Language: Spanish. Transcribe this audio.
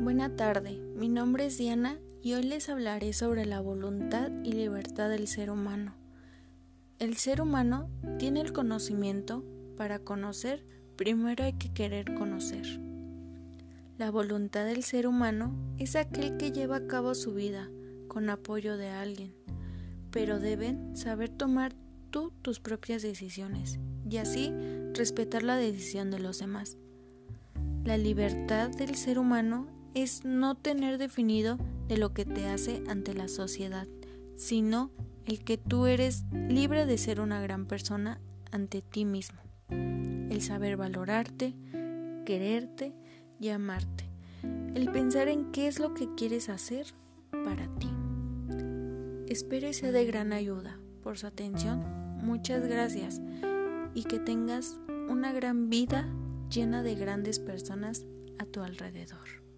Buena tarde, mi nombre es Diana y hoy les hablaré sobre la voluntad y libertad del ser humano. El ser humano tiene el conocimiento, para conocer primero hay que querer conocer. La voluntad del ser humano es aquel que lleva a cabo su vida con apoyo de alguien, pero deben saber tomar tú tus propias decisiones y así respetar la decisión de los demás. La libertad del ser humano es no tener definido de lo que te hace ante la sociedad, sino el que tú eres libre de ser una gran persona ante ti mismo. El saber valorarte, quererte y amarte. El pensar en qué es lo que quieres hacer para ti. Espero sea de gran ayuda. Por su atención, muchas gracias y que tengas una gran vida llena de grandes personas a tu alrededor.